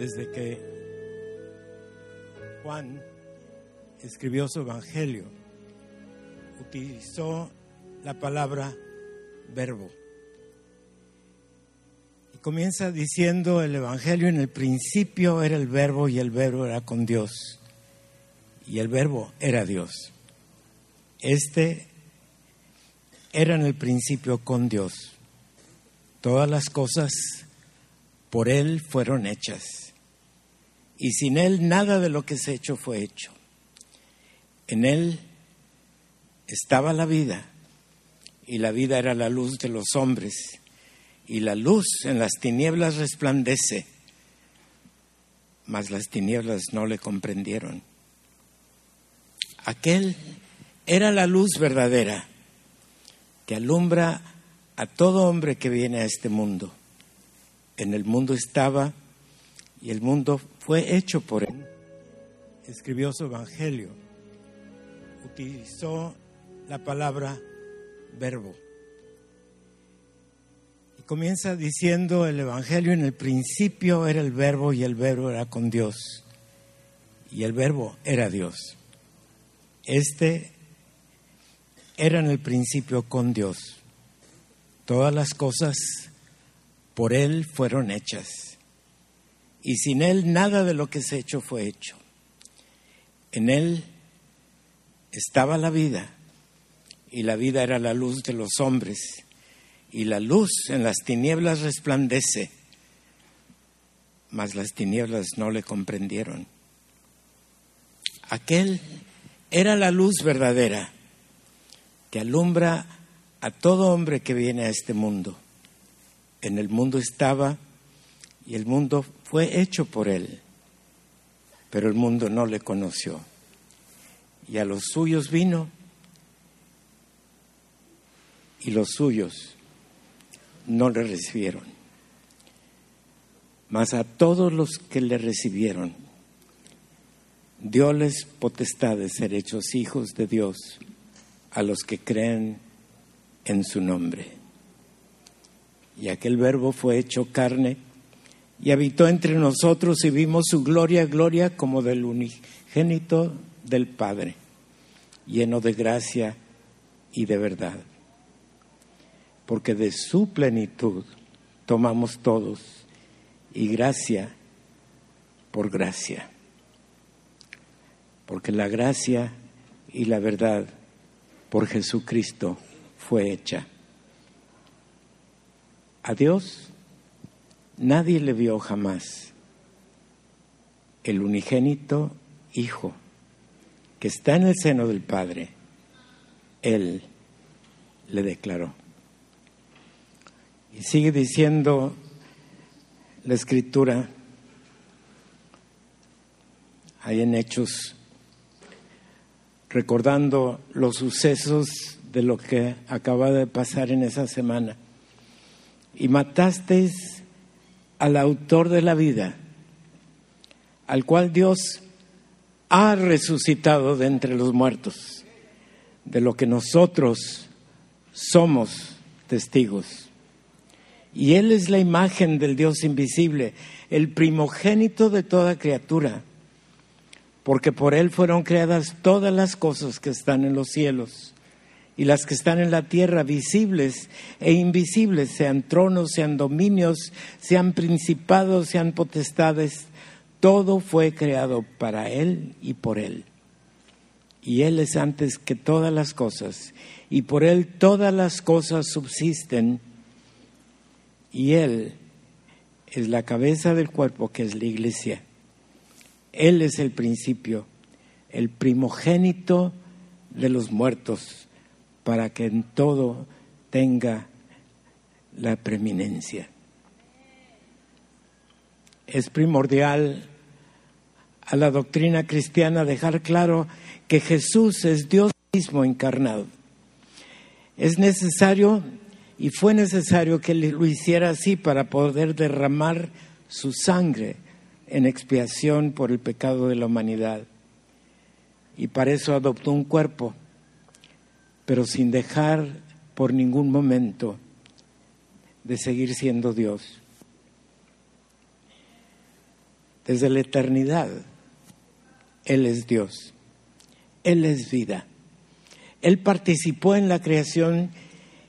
desde que Juan escribió su evangelio, utilizó la palabra verbo. Y comienza diciendo el evangelio, en el principio era el verbo y el verbo era con Dios. Y el verbo era Dios. Este era en el principio con Dios. Todas las cosas por Él fueron hechas. Y sin Él nada de lo que se ha hecho fue hecho. En Él estaba la vida, y la vida era la luz de los hombres, y la luz en las tinieblas resplandece, mas las tinieblas no le comprendieron. Aquel era la luz verdadera que alumbra a todo hombre que viene a este mundo. En el mundo estaba y el mundo fue hecho por él. Escribió su evangelio. Utilizó la palabra verbo. Y comienza diciendo el evangelio, en el principio era el verbo y el verbo era con Dios. Y el verbo era Dios. Este era en el principio con Dios. Todas las cosas por Él fueron hechas. Y sin Él nada de lo que se hecho fue hecho. En Él estaba la vida, y la vida era la luz de los hombres, y la luz en las tinieblas resplandece, mas las tinieblas no le comprendieron. Aquel era la luz verdadera que alumbra a todo hombre que viene a este mundo. En el mundo estaba y el mundo fue hecho por él, pero el mundo no le conoció. Y a los suyos vino y los suyos no le recibieron. Mas a todos los que le recibieron, dióles potestad de ser hechos hijos de Dios a los que creen en su nombre. Y aquel verbo fue hecho carne y habitó entre nosotros y vimos su gloria, gloria como del unigénito del Padre, lleno de gracia y de verdad. Porque de su plenitud tomamos todos y gracia por gracia. Porque la gracia y la verdad por Jesucristo fue hecha. A Dios nadie le vio jamás. El unigénito Hijo que está en el seno del Padre, Él le declaró. Y sigue diciendo la escritura, hay en Hechos recordando los sucesos de lo que acaba de pasar en esa semana. Y matasteis al autor de la vida, al cual Dios ha resucitado de entre los muertos, de lo que nosotros somos testigos. Y Él es la imagen del Dios invisible, el primogénito de toda criatura porque por Él fueron creadas todas las cosas que están en los cielos y las que están en la tierra, visibles e invisibles, sean tronos, sean dominios, sean principados, sean potestades, todo fue creado para Él y por Él. Y Él es antes que todas las cosas, y por Él todas las cosas subsisten, y Él es la cabeza del cuerpo que es la iglesia. Él es el principio, el primogénito de los muertos, para que en todo tenga la preeminencia. Es primordial a la doctrina cristiana dejar claro que Jesús es Dios mismo encarnado. Es necesario y fue necesario que lo hiciera así para poder derramar su sangre en expiación por el pecado de la humanidad. Y para eso adoptó un cuerpo, pero sin dejar por ningún momento de seguir siendo Dios. desde la eternidad. Él es Dios. Él es vida. Él participó en la creación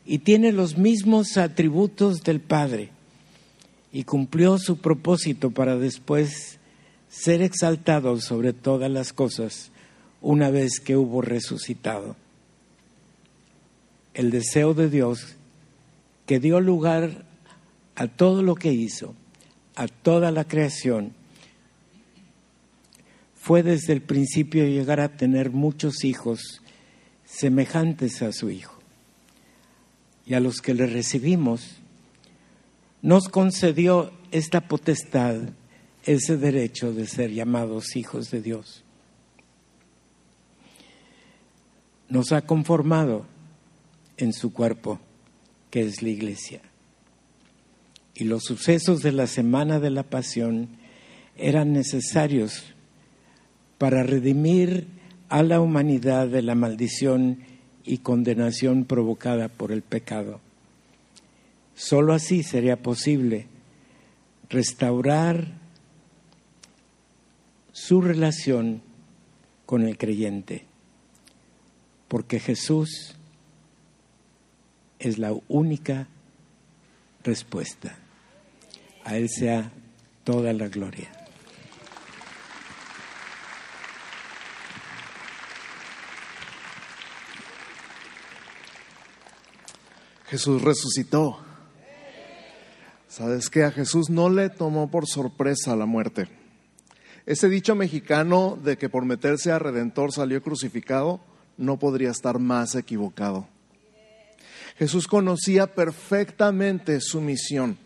y tiene los mismos atributos del Padre y cumplió su propósito para después ser exaltado sobre todas las cosas una vez que hubo resucitado. El deseo de Dios que dio lugar a todo lo que hizo, a toda la creación, fue desde el principio llegar a tener muchos hijos semejantes a su Hijo. Y a los que le recibimos, nos concedió esta potestad, ese derecho de ser llamados hijos de Dios. Nos ha conformado en su cuerpo, que es la iglesia. Y los sucesos de la semana de la pasión eran necesarios para redimir a la humanidad de la maldición y condenación provocada por el pecado. Solo así sería posible restaurar su relación con el creyente, porque Jesús es la única respuesta. A Él sea toda la gloria. Jesús resucitó. ¿Sabes qué? A Jesús no le tomó por sorpresa la muerte. Ese dicho mexicano de que por meterse a Redentor salió crucificado no podría estar más equivocado. Jesús conocía perfectamente su misión,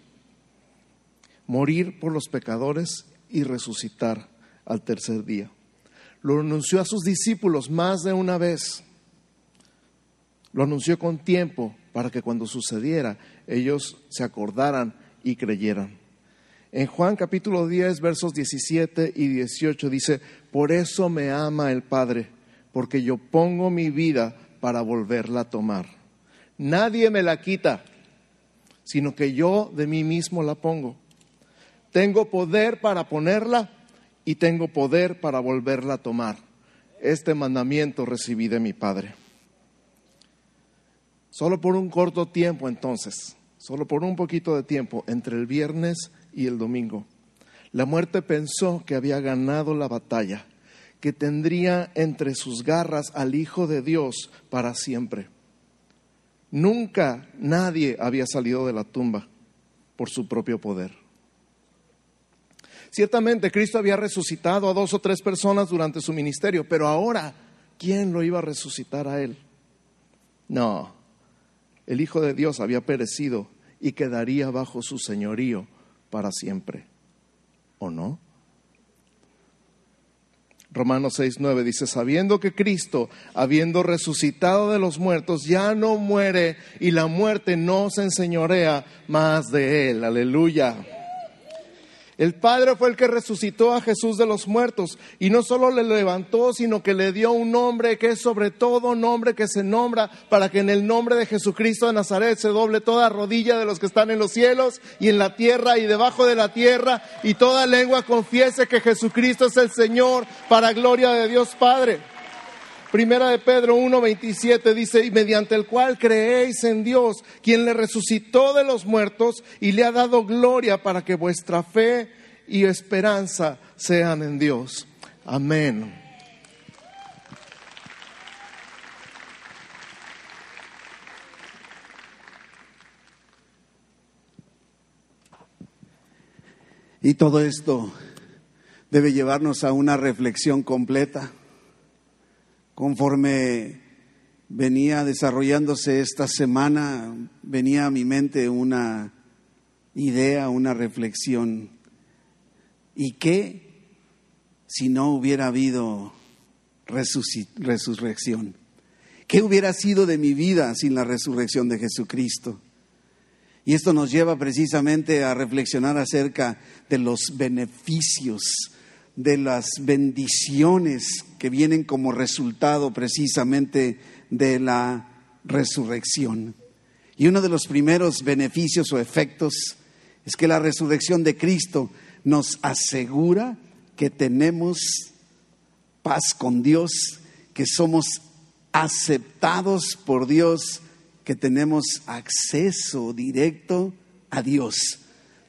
morir por los pecadores y resucitar al tercer día. Lo anunció a sus discípulos más de una vez. Lo anunció con tiempo para que cuando sucediera ellos se acordaran y creyeran. En Juan capítulo 10, versos 17 y 18 dice, por eso me ama el Padre, porque yo pongo mi vida para volverla a tomar. Nadie me la quita, sino que yo de mí mismo la pongo. Tengo poder para ponerla y tengo poder para volverla a tomar. Este mandamiento recibí de mi Padre. Solo por un corto tiempo entonces, solo por un poquito de tiempo, entre el viernes y el domingo, la muerte pensó que había ganado la batalla, que tendría entre sus garras al Hijo de Dios para siempre. Nunca nadie había salido de la tumba por su propio poder. Ciertamente Cristo había resucitado a dos o tres personas durante su ministerio, pero ahora, ¿quién lo iba a resucitar a él? No, el Hijo de Dios había perecido y quedaría bajo su señorío para siempre. ¿O no? Romanos 6:9 dice, sabiendo que Cristo, habiendo resucitado de los muertos, ya no muere y la muerte no se enseñorea más de él. Aleluya. El Padre fue el que resucitó a Jesús de los muertos y no solo le levantó, sino que le dio un nombre que es sobre todo nombre que se nombra para que en el nombre de Jesucristo de Nazaret se doble toda rodilla de los que están en los cielos y en la tierra y debajo de la tierra y toda lengua confiese que Jesucristo es el Señor para gloria de Dios Padre. Primera de Pedro 1:27 dice, y mediante el cual creéis en Dios, quien le resucitó de los muertos y le ha dado gloria para que vuestra fe y esperanza sean en Dios. Amén. Y todo esto debe llevarnos a una reflexión completa Conforme venía desarrollándose esta semana, venía a mi mente una idea, una reflexión. ¿Y qué si no hubiera habido resurrección? ¿Qué hubiera sido de mi vida sin la resurrección de Jesucristo? Y esto nos lleva precisamente a reflexionar acerca de los beneficios de las bendiciones que vienen como resultado precisamente de la resurrección. Y uno de los primeros beneficios o efectos es que la resurrección de Cristo nos asegura que tenemos paz con Dios, que somos aceptados por Dios, que tenemos acceso directo a Dios.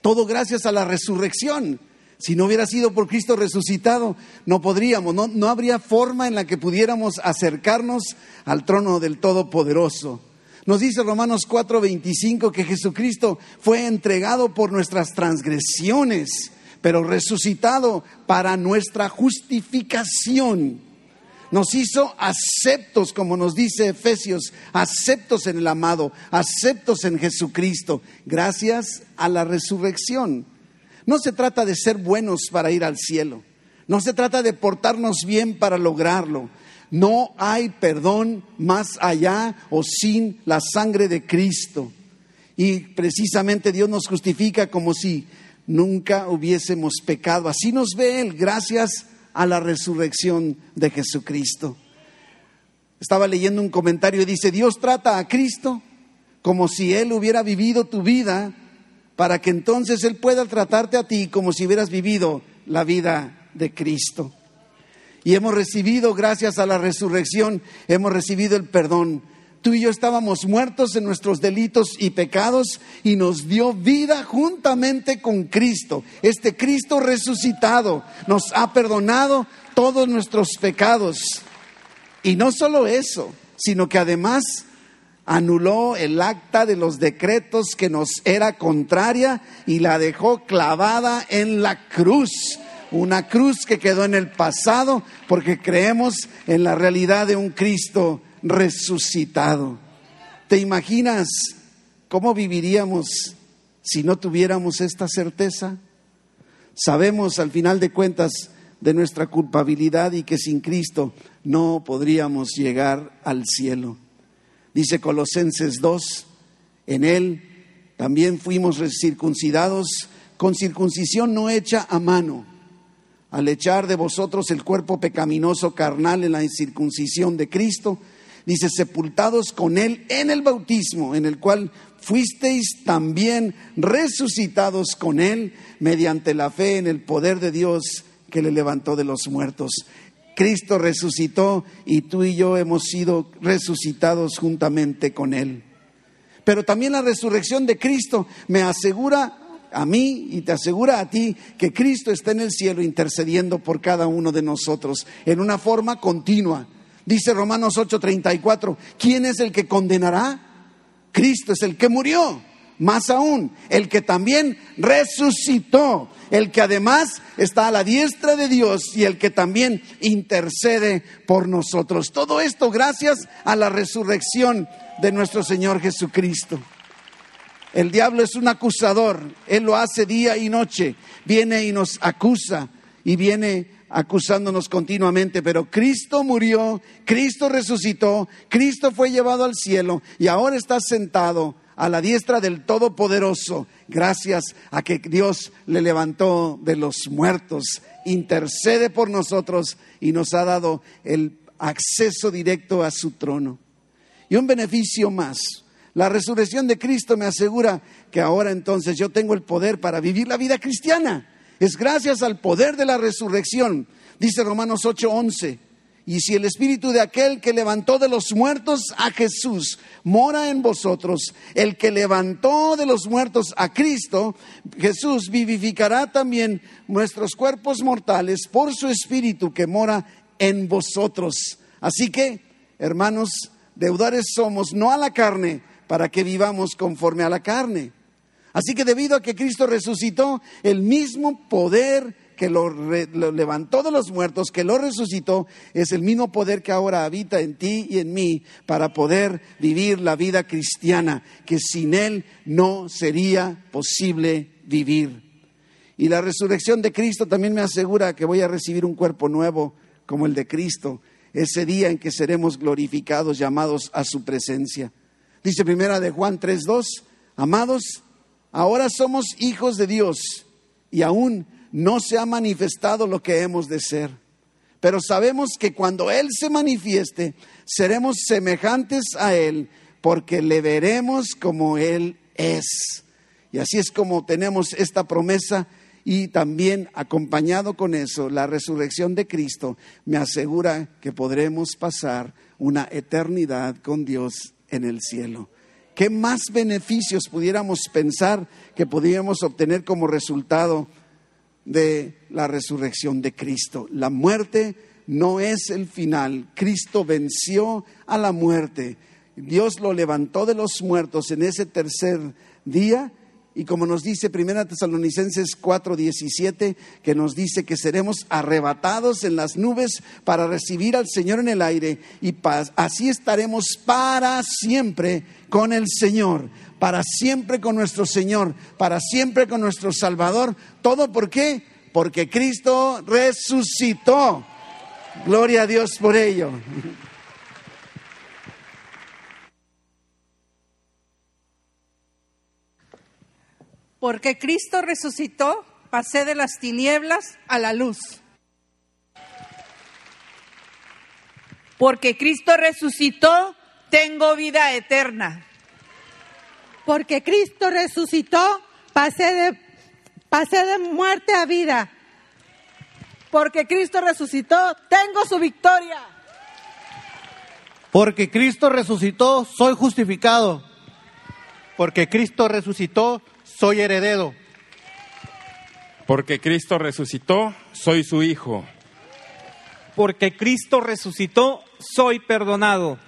Todo gracias a la resurrección. Si no hubiera sido por Cristo resucitado, no podríamos, no, no habría forma en la que pudiéramos acercarnos al trono del Todopoderoso. Nos dice Romanos 4:25 que Jesucristo fue entregado por nuestras transgresiones, pero resucitado para nuestra justificación. Nos hizo aceptos, como nos dice Efesios, aceptos en el amado, aceptos en Jesucristo, gracias a la resurrección. No se trata de ser buenos para ir al cielo. No se trata de portarnos bien para lograrlo. No hay perdón más allá o sin la sangre de Cristo. Y precisamente Dios nos justifica como si nunca hubiésemos pecado. Así nos ve Él gracias a la resurrección de Jesucristo. Estaba leyendo un comentario y dice, Dios trata a Cristo como si Él hubiera vivido tu vida para que entonces Él pueda tratarte a ti como si hubieras vivido la vida de Cristo. Y hemos recibido, gracias a la resurrección, hemos recibido el perdón. Tú y yo estábamos muertos en nuestros delitos y pecados y nos dio vida juntamente con Cristo. Este Cristo resucitado nos ha perdonado todos nuestros pecados. Y no solo eso, sino que además anuló el acta de los decretos que nos era contraria y la dejó clavada en la cruz. Una cruz que quedó en el pasado porque creemos en la realidad de un Cristo resucitado. ¿Te imaginas cómo viviríamos si no tuviéramos esta certeza? Sabemos al final de cuentas de nuestra culpabilidad y que sin Cristo no podríamos llegar al cielo. Dice Colosenses 2, en él también fuimos circuncidados con circuncisión no hecha a mano, al echar de vosotros el cuerpo pecaminoso carnal en la circuncisión de Cristo, dice, sepultados con él en el bautismo, en el cual fuisteis también resucitados con él mediante la fe en el poder de Dios que le levantó de los muertos. Cristo resucitó y tú y yo hemos sido resucitados juntamente con Él. Pero también la resurrección de Cristo me asegura a mí y te asegura a ti que Cristo está en el cielo intercediendo por cada uno de nosotros en una forma continua. Dice Romanos 8:34, ¿quién es el que condenará? Cristo es el que murió más aún, el que también resucitó, el que además está a la diestra de Dios y el que también intercede por nosotros. Todo esto gracias a la resurrección de nuestro Señor Jesucristo. El diablo es un acusador, él lo hace día y noche, viene y nos acusa y viene acusándonos continuamente, pero Cristo murió, Cristo resucitó, Cristo fue llevado al cielo y ahora está sentado a la diestra del Todopoderoso, gracias a que Dios le levantó de los muertos, intercede por nosotros y nos ha dado el acceso directo a su trono. Y un beneficio más, la resurrección de Cristo me asegura que ahora entonces yo tengo el poder para vivir la vida cristiana. Es gracias al poder de la resurrección. Dice Romanos 8:11, y si el espíritu de aquel que levantó de los muertos a Jesús mora en vosotros, el que levantó de los muertos a Cristo, Jesús vivificará también nuestros cuerpos mortales por su espíritu que mora en vosotros. Así que, hermanos, deudores somos no a la carne para que vivamos conforme a la carne. Así que debido a que Cristo resucitó, el mismo poder que lo, levantó de los muertos, que lo resucitó, es el mismo poder que ahora habita en ti y en mí para poder vivir la vida cristiana, que sin Él no sería posible vivir. Y la resurrección de Cristo también me asegura que voy a recibir un cuerpo nuevo como el de Cristo, ese día en que seremos glorificados, llamados a su presencia. Dice primera de Juan 3:2, amados, ahora somos hijos de Dios y aún no se ha manifestado lo que hemos de ser. Pero sabemos que cuando Él se manifieste, seremos semejantes a Él, porque le veremos como Él es. Y así es como tenemos esta promesa y también acompañado con eso, la resurrección de Cristo me asegura que podremos pasar una eternidad con Dios en el cielo. ¿Qué más beneficios pudiéramos pensar que podríamos obtener como resultado de la resurrección de Cristo? La muerte no es el final. Cristo venció a la muerte. Dios lo levantó de los muertos en ese tercer día y como nos dice Primera Tesalonicenses 4:17, que nos dice que seremos arrebatados en las nubes para recibir al Señor en el aire y así estaremos para siempre con el Señor, para siempre con nuestro Señor, para siempre con nuestro Salvador. ¿Todo por qué? Porque Cristo resucitó. Gloria a Dios por ello. Porque Cristo resucitó, pasé de las tinieblas a la luz. Porque Cristo resucitó, tengo vida eterna. Porque Cristo resucitó, pasé de, pasé de muerte a vida. Porque Cristo resucitó, tengo su victoria. Porque Cristo resucitó, soy justificado. Porque Cristo resucitó, soy heredero. Porque Cristo resucitó, soy su hijo. Porque Cristo resucitó, soy perdonado.